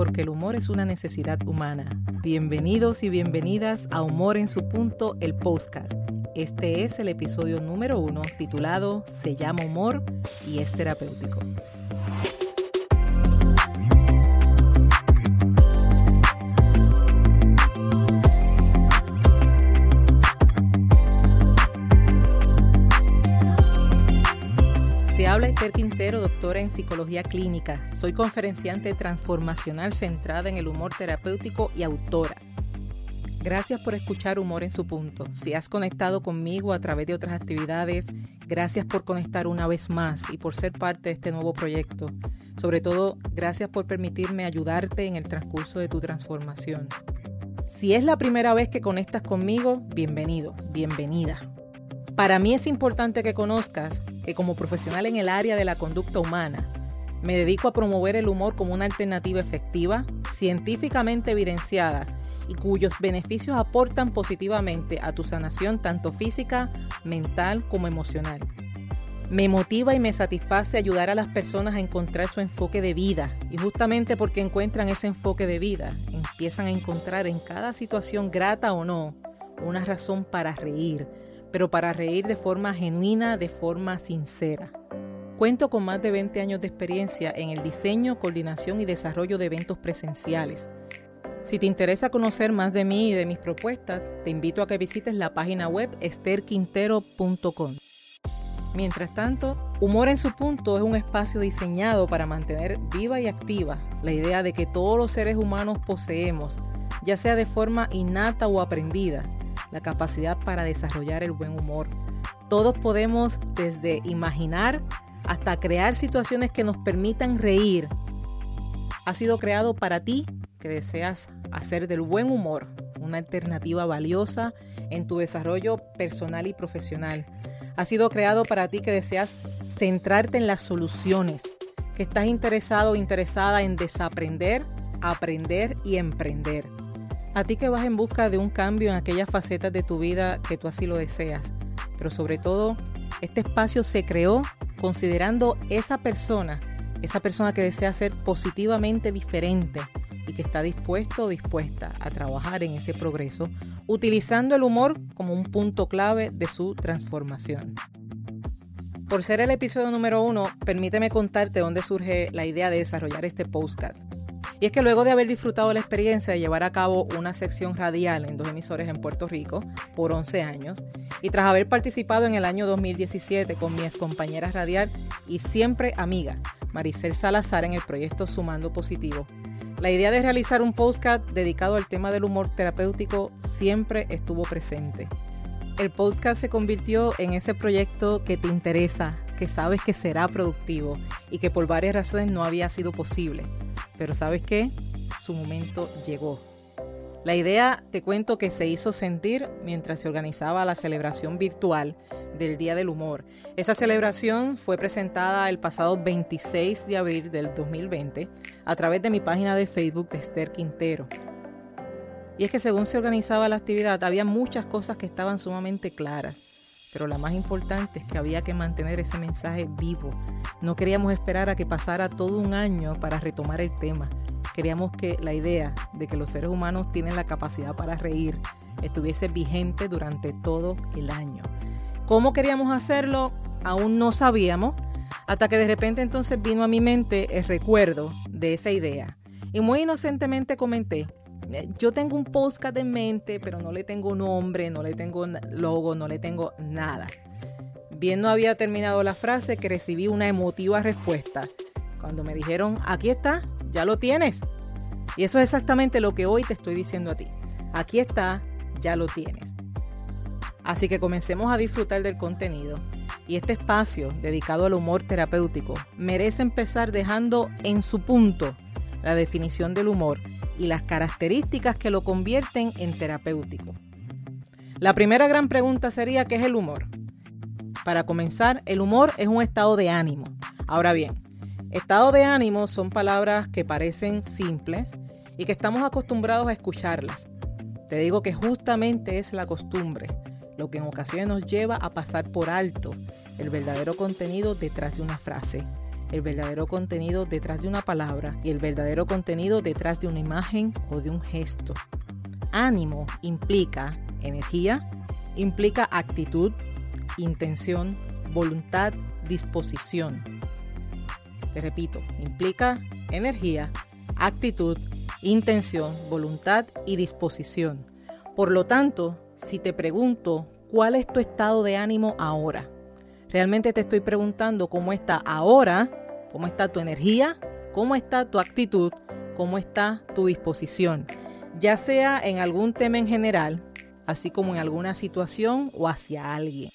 porque el humor es una necesidad humana. Bienvenidos y bienvenidas a Humor en su punto, el postcard. Este es el episodio número uno titulado Se llama humor y es terapéutico. Esther Quintero, doctora en psicología clínica. Soy conferenciante transformacional centrada en el humor terapéutico y autora. Gracias por escuchar Humor en su punto. Si has conectado conmigo a través de otras actividades, gracias por conectar una vez más y por ser parte de este nuevo proyecto. Sobre todo, gracias por permitirme ayudarte en el transcurso de tu transformación. Si es la primera vez que conectas conmigo, bienvenido, bienvenida. Para mí es importante que conozcas como profesional en el área de la conducta humana, me dedico a promover el humor como una alternativa efectiva, científicamente evidenciada y cuyos beneficios aportan positivamente a tu sanación tanto física, mental como emocional. Me motiva y me satisface ayudar a las personas a encontrar su enfoque de vida y justamente porque encuentran ese enfoque de vida, empiezan a encontrar en cada situación grata o no una razón para reír, pero para reír de forma genuina, de forma sincera. Cuento con más de 20 años de experiencia en el diseño, coordinación y desarrollo de eventos presenciales. Si te interesa conocer más de mí y de mis propuestas, te invito a que visites la página web esterquintero.com. Mientras tanto, Humor en su punto es un espacio diseñado para mantener viva y activa la idea de que todos los seres humanos poseemos, ya sea de forma innata o aprendida, la capacidad para desarrollar el buen humor. Todos podemos desde imaginar hasta crear situaciones que nos permitan reír. Ha sido creado para ti que deseas hacer del buen humor una alternativa valiosa en tu desarrollo personal y profesional. Ha sido creado para ti que deseas centrarte en las soluciones, que estás interesado o interesada en desaprender, aprender y emprender. A ti que vas en busca de un cambio en aquellas facetas de tu vida que tú así lo deseas. Pero sobre todo, este espacio se creó considerando esa persona, esa persona que desea ser positivamente diferente y que está dispuesto o dispuesta a trabajar en ese progreso, utilizando el humor como un punto clave de su transformación. Por ser el episodio número uno, permíteme contarte dónde surge la idea de desarrollar este postcard. Y es que luego de haber disfrutado la experiencia de llevar a cabo una sección radial en dos emisores en Puerto Rico por 11 años, y tras haber participado en el año 2017 con mi compañera radial y siempre amiga, Maricel Salazar, en el proyecto Sumando Positivo, la idea de realizar un podcast dedicado al tema del humor terapéutico siempre estuvo presente. El podcast se convirtió en ese proyecto que te interesa, que sabes que será productivo y que por varias razones no había sido posible pero ¿sabes qué? Su momento llegó. La idea, te cuento, que se hizo sentir mientras se organizaba la celebración virtual del Día del Humor. Esa celebración fue presentada el pasado 26 de abril del 2020 a través de mi página de Facebook de Esther Quintero. Y es que según se organizaba la actividad, había muchas cosas que estaban sumamente claras, pero la más importante es que había que mantener ese mensaje vivo, no queríamos esperar a que pasara todo un año para retomar el tema. Queríamos que la idea de que los seres humanos tienen la capacidad para reír estuviese vigente durante todo el año. ¿Cómo queríamos hacerlo? Aún no sabíamos, hasta que de repente entonces vino a mi mente el recuerdo de esa idea. Y muy inocentemente comenté, yo tengo un podcast en mente, pero no le tengo nombre, no le tengo logo, no le tengo nada. Bien no había terminado la frase que recibí una emotiva respuesta. Cuando me dijeron, aquí está, ya lo tienes. Y eso es exactamente lo que hoy te estoy diciendo a ti. Aquí está, ya lo tienes. Así que comencemos a disfrutar del contenido. Y este espacio dedicado al humor terapéutico merece empezar dejando en su punto la definición del humor y las características que lo convierten en terapéutico. La primera gran pregunta sería, ¿qué es el humor? Para comenzar, el humor es un estado de ánimo. Ahora bien, estado de ánimo son palabras que parecen simples y que estamos acostumbrados a escucharlas. Te digo que justamente es la costumbre, lo que en ocasiones nos lleva a pasar por alto el verdadero contenido detrás de una frase. El verdadero contenido detrás de una palabra y el verdadero contenido detrás de una imagen o de un gesto. Ánimo implica energía, implica actitud, intención, voluntad, disposición. Te repito, implica energía, actitud, intención, voluntad y disposición. Por lo tanto, si te pregunto cuál es tu estado de ánimo ahora, realmente te estoy preguntando cómo está ahora, cómo está tu energía, cómo está tu actitud, cómo está tu disposición, ya sea en algún tema en general, así como en alguna situación o hacia alguien.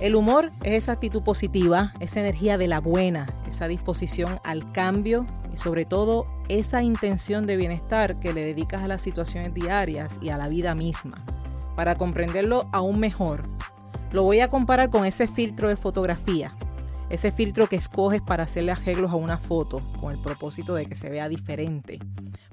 El humor es esa actitud positiva, esa energía de la buena, esa disposición al cambio y sobre todo esa intención de bienestar que le dedicas a las situaciones diarias y a la vida misma. Para comprenderlo aún mejor, lo voy a comparar con ese filtro de fotografía, ese filtro que escoges para hacerle arreglos a una foto con el propósito de que se vea diferente.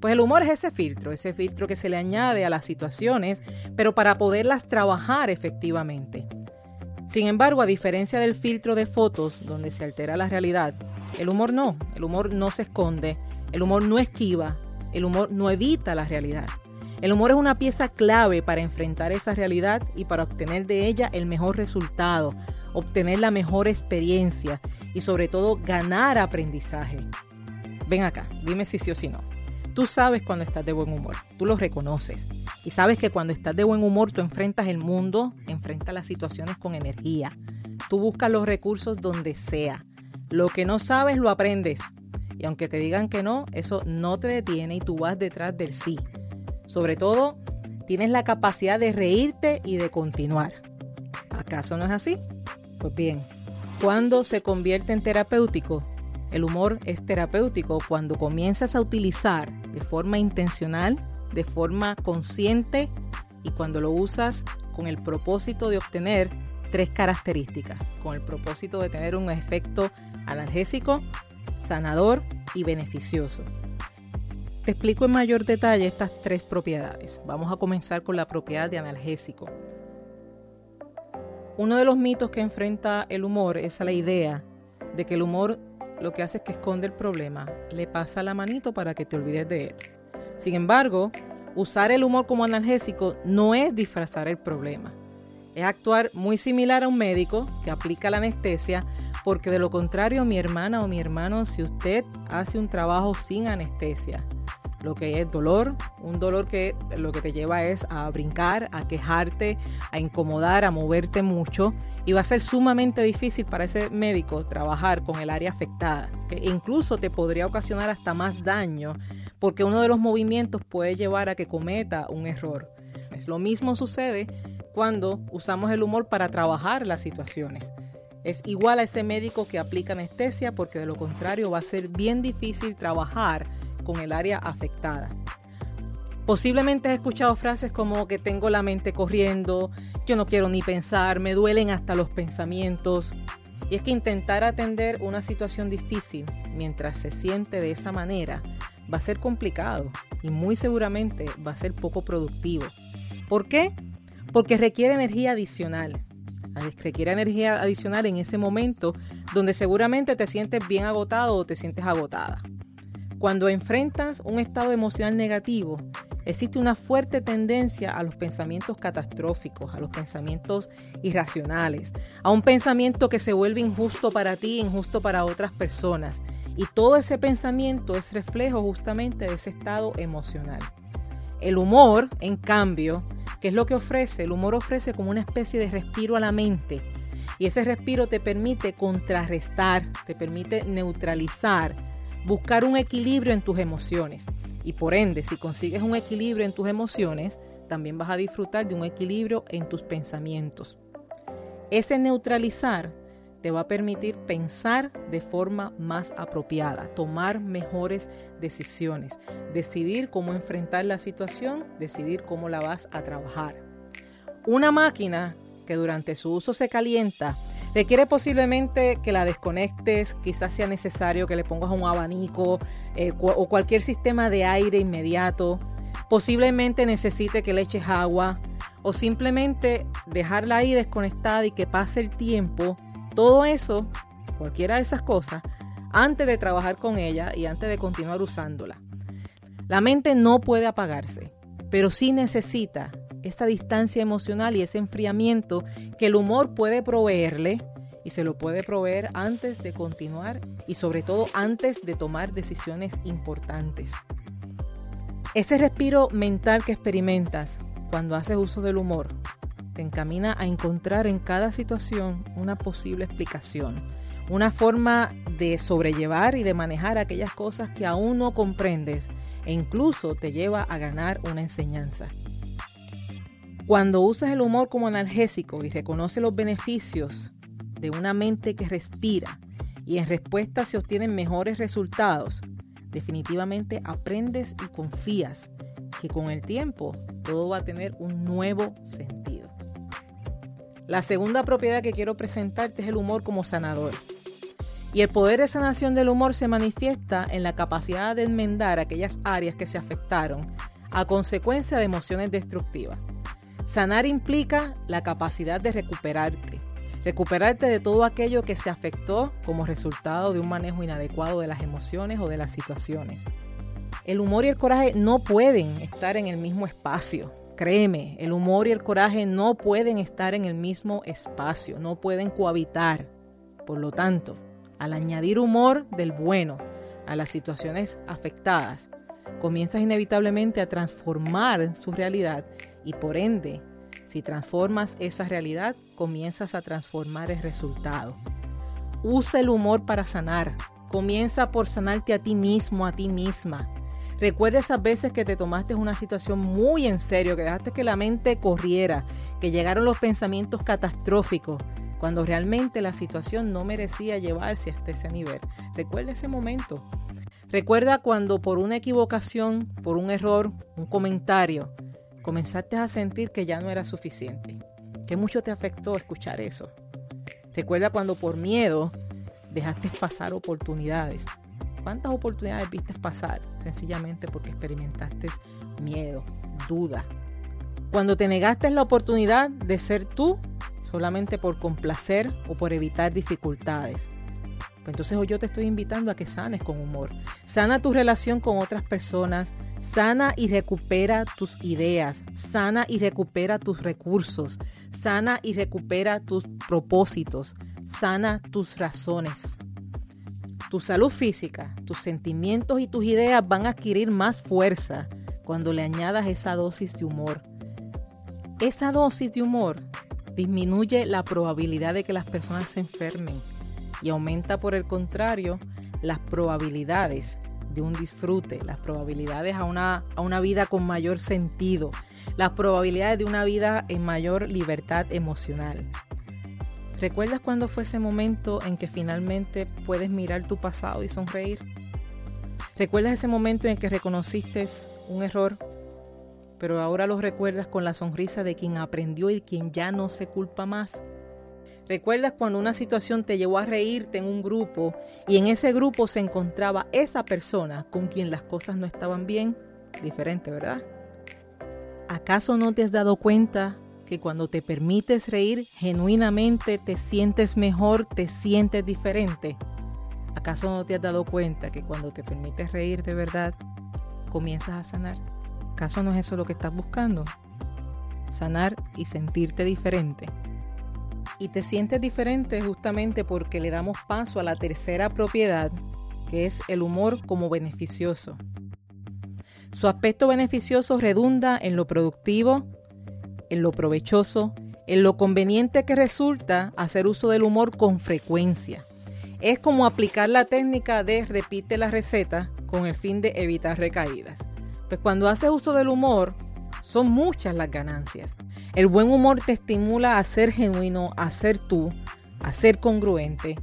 Pues el humor es ese filtro, ese filtro que se le añade a las situaciones, pero para poderlas trabajar efectivamente. Sin embargo, a diferencia del filtro de fotos donde se altera la realidad, el humor no, el humor no se esconde, el humor no esquiva, el humor no evita la realidad. El humor es una pieza clave para enfrentar esa realidad y para obtener de ella el mejor resultado, obtener la mejor experiencia y sobre todo ganar aprendizaje. Ven acá, dime si sí o si no. Tú sabes cuando estás de buen humor, tú lo reconoces. Y sabes que cuando estás de buen humor tú enfrentas el mundo, enfrentas las situaciones con energía. Tú buscas los recursos donde sea. Lo que no sabes lo aprendes. Y aunque te digan que no, eso no te detiene y tú vas detrás del sí. Sobre todo, tienes la capacidad de reírte y de continuar. ¿Acaso no es así? Pues bien, cuando se convierte en terapéutico, el humor es terapéutico cuando comienzas a utilizar de forma intencional, de forma consciente y cuando lo usas con el propósito de obtener tres características, con el propósito de tener un efecto analgésico, sanador y beneficioso. Te explico en mayor detalle estas tres propiedades. Vamos a comenzar con la propiedad de analgésico. Uno de los mitos que enfrenta el humor es la idea de que el humor lo que hace es que esconde el problema, le pasa la manito para que te olvides de él. Sin embargo, usar el humor como analgésico no es disfrazar el problema. Es actuar muy similar a un médico que aplica la anestesia, porque de lo contrario, mi hermana o mi hermano, si usted hace un trabajo sin anestesia, lo que es dolor, un dolor que lo que te lleva es a brincar, a quejarte, a incomodar, a moverte mucho y va a ser sumamente difícil para ese médico trabajar con el área afectada, que incluso te podría ocasionar hasta más daño porque uno de los movimientos puede llevar a que cometa un error. Lo mismo sucede cuando usamos el humor para trabajar las situaciones. Es igual a ese médico que aplica anestesia porque de lo contrario va a ser bien difícil trabajar con el área afectada. Posiblemente has escuchado frases como que tengo la mente corriendo, yo no quiero ni pensar, me duelen hasta los pensamientos. Y es que intentar atender una situación difícil mientras se siente de esa manera va a ser complicado y muy seguramente va a ser poco productivo. ¿Por qué? Porque requiere energía adicional. Requiere energía adicional en ese momento donde seguramente te sientes bien agotado o te sientes agotada. Cuando enfrentas un estado emocional negativo, existe una fuerte tendencia a los pensamientos catastróficos, a los pensamientos irracionales, a un pensamiento que se vuelve injusto para ti, injusto para otras personas. Y todo ese pensamiento es reflejo justamente de ese estado emocional. El humor, en cambio, ¿qué es lo que ofrece? El humor ofrece como una especie de respiro a la mente. Y ese respiro te permite contrarrestar, te permite neutralizar buscar un equilibrio en tus emociones. Y por ende, si consigues un equilibrio en tus emociones, también vas a disfrutar de un equilibrio en tus pensamientos. Ese neutralizar te va a permitir pensar de forma más apropiada, tomar mejores decisiones, decidir cómo enfrentar la situación, decidir cómo la vas a trabajar. Una máquina que durante su uso se calienta Requiere posiblemente que la desconectes, quizás sea necesario que le pongas un abanico eh, o cualquier sistema de aire inmediato. Posiblemente necesite que le eches agua o simplemente dejarla ahí desconectada y que pase el tiempo. Todo eso, cualquiera de esas cosas, antes de trabajar con ella y antes de continuar usándola. La mente no puede apagarse, pero sí necesita esta distancia emocional y ese enfriamiento que el humor puede proveerle y se lo puede proveer antes de continuar y sobre todo antes de tomar decisiones importantes. Ese respiro mental que experimentas cuando haces uso del humor te encamina a encontrar en cada situación una posible explicación, una forma de sobrellevar y de manejar aquellas cosas que aún no comprendes e incluso te lleva a ganar una enseñanza. Cuando usas el humor como analgésico y reconoces los beneficios de una mente que respira y en respuesta se obtienen mejores resultados, definitivamente aprendes y confías que con el tiempo todo va a tener un nuevo sentido. La segunda propiedad que quiero presentarte es el humor como sanador. Y el poder de sanación del humor se manifiesta en la capacidad de enmendar aquellas áreas que se afectaron a consecuencia de emociones destructivas. Sanar implica la capacidad de recuperarte, recuperarte de todo aquello que se afectó como resultado de un manejo inadecuado de las emociones o de las situaciones. El humor y el coraje no pueden estar en el mismo espacio. Créeme, el humor y el coraje no pueden estar en el mismo espacio, no pueden cohabitar. Por lo tanto, al añadir humor del bueno a las situaciones afectadas, comienzas inevitablemente a transformar su realidad y por ende, si transformas esa realidad, comienzas a transformar el resultado. Usa el humor para sanar. Comienza por sanarte a ti mismo, a ti misma. Recuerda esas veces que te tomaste una situación muy en serio, que dejaste que la mente corriera, que llegaron los pensamientos catastróficos, cuando realmente la situación no merecía llevarse hasta ese nivel. Recuerda ese momento. Recuerda cuando por una equivocación, por un error, un comentario, comenzaste a sentir que ya no era suficiente. Que mucho te afectó escuchar eso. Recuerda cuando por miedo dejaste pasar oportunidades. ¿Cuántas oportunidades viste pasar? Sencillamente porque experimentaste miedo, duda. Cuando te negaste la oportunidad de ser tú solamente por complacer o por evitar dificultades. Pues entonces yo te estoy invitando a que sanes con humor. Sana tu relación con otras personas, sana y recupera tus ideas, sana y recupera tus recursos, sana y recupera tus propósitos, sana tus razones. Tu salud física, tus sentimientos y tus ideas van a adquirir más fuerza cuando le añadas esa dosis de humor. Esa dosis de humor disminuye la probabilidad de que las personas se enfermen y aumenta por el contrario las probabilidades de un disfrute, las probabilidades a una, a una vida con mayor sentido, las probabilidades de una vida en mayor libertad emocional. ¿Recuerdas cuándo fue ese momento en que finalmente puedes mirar tu pasado y sonreír? ¿Recuerdas ese momento en que reconociste un error pero ahora lo recuerdas con la sonrisa de quien aprendió y quien ya no se culpa más. ¿Recuerdas cuando una situación te llevó a reírte en un grupo y en ese grupo se encontraba esa persona con quien las cosas no estaban bien? Diferente, ¿verdad? ¿Acaso no te has dado cuenta que cuando te permites reír genuinamente te sientes mejor, te sientes diferente? ¿Acaso no te has dado cuenta que cuando te permites reír de verdad, comienzas a sanar? ¿Acaso no es eso lo que estás buscando? Sanar y sentirte diferente. Y te sientes diferente justamente porque le damos paso a la tercera propiedad, que es el humor como beneficioso. Su aspecto beneficioso redunda en lo productivo, en lo provechoso, en lo conveniente que resulta hacer uso del humor con frecuencia. Es como aplicar la técnica de repite la receta con el fin de evitar recaídas. Pues cuando haces uso del humor, son muchas las ganancias. El buen humor te estimula a ser genuino, a ser tú, a ser congruente,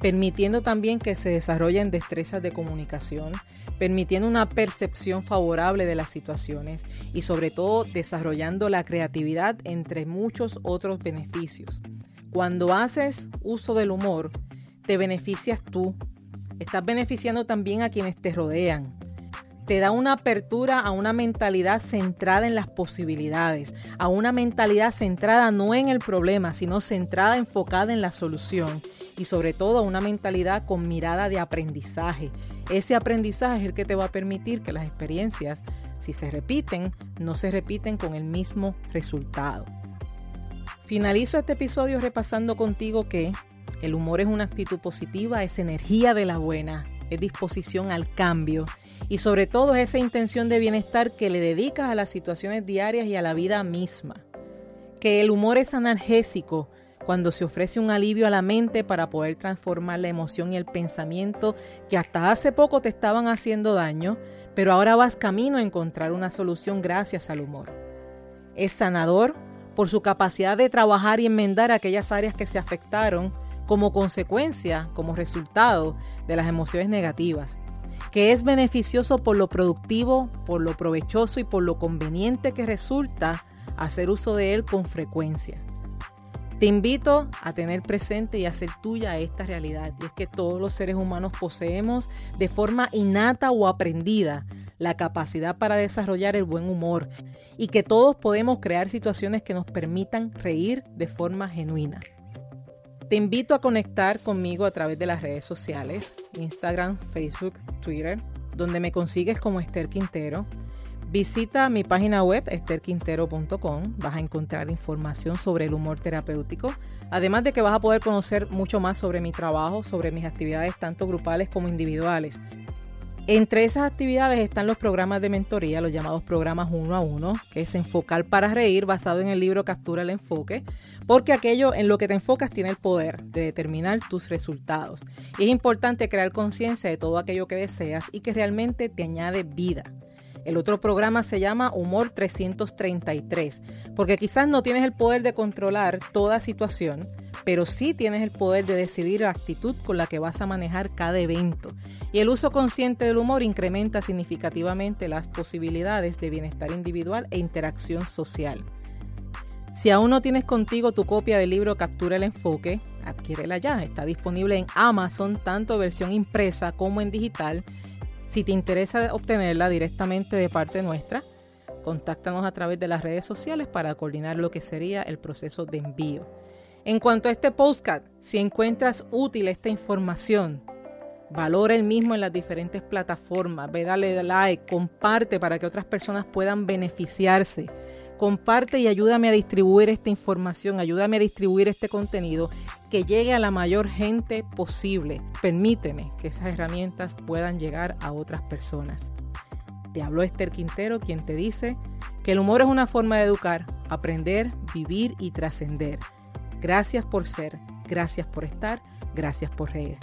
permitiendo también que se desarrollen destrezas de comunicación, permitiendo una percepción favorable de las situaciones y sobre todo desarrollando la creatividad entre muchos otros beneficios. Cuando haces uso del humor, te beneficias tú, estás beneficiando también a quienes te rodean, te da una apertura a una mentalidad centrada en las posibilidades, a una mentalidad centrada no en el problema, sino centrada, enfocada en la solución y sobre todo a una mentalidad con mirada de aprendizaje. Ese aprendizaje es el que te va a permitir que las experiencias, si se repiten, no se repiten con el mismo resultado. Finalizo este episodio repasando contigo que el humor es una actitud positiva, es energía de la buena, es disposición al cambio y sobre todo es esa intención de bienestar que le dedicas a las situaciones diarias y a la vida misma. Que el humor es analgésico cuando se ofrece un alivio a la mente para poder transformar la emoción y el pensamiento que hasta hace poco te estaban haciendo daño, pero ahora vas camino a encontrar una solución gracias al humor. Es sanador por su capacidad de trabajar y enmendar aquellas áreas que se afectaron como consecuencia, como resultado de las emociones negativas que es beneficioso por lo productivo, por lo provechoso y por lo conveniente que resulta hacer uso de él con frecuencia. Te invito a tener presente y hacer tuya esta realidad, y es que todos los seres humanos poseemos de forma innata o aprendida la capacidad para desarrollar el buen humor y que todos podemos crear situaciones que nos permitan reír de forma genuina. Te invito a conectar conmigo a través de las redes sociales, Instagram, Facebook, Twitter, donde me consigues como Esther Quintero. Visita mi página web esterquintero.com, vas a encontrar información sobre el humor terapéutico, además de que vas a poder conocer mucho más sobre mi trabajo, sobre mis actividades tanto grupales como individuales. Entre esas actividades están los programas de mentoría, los llamados programas uno a uno, que es enfocar para reír, basado en el libro Captura el Enfoque, porque aquello en lo que te enfocas tiene el poder de determinar tus resultados. Y es importante crear conciencia de todo aquello que deseas y que realmente te añade vida. El otro programa se llama Humor 333, porque quizás no tienes el poder de controlar toda situación, pero sí tienes el poder de decidir la actitud con la que vas a manejar cada evento. Y el uso consciente del humor incrementa significativamente las posibilidades de bienestar individual e interacción social. Si aún no tienes contigo tu copia del libro Captura el Enfoque, adquiérela ya. Está disponible en Amazon, tanto versión impresa como en digital. Si te interesa obtenerla directamente de parte nuestra, contáctanos a través de las redes sociales para coordinar lo que sería el proceso de envío. En cuanto a este postcard, si encuentras útil esta información, valora el mismo en las diferentes plataformas, ve, dale like, comparte para que otras personas puedan beneficiarse comparte y ayúdame a distribuir esta información, ayúdame a distribuir este contenido que llegue a la mayor gente posible. Permíteme que esas herramientas puedan llegar a otras personas. Te habló Esther Quintero, quien te dice que el humor es una forma de educar, aprender, vivir y trascender. Gracias por ser, gracias por estar, gracias por reír.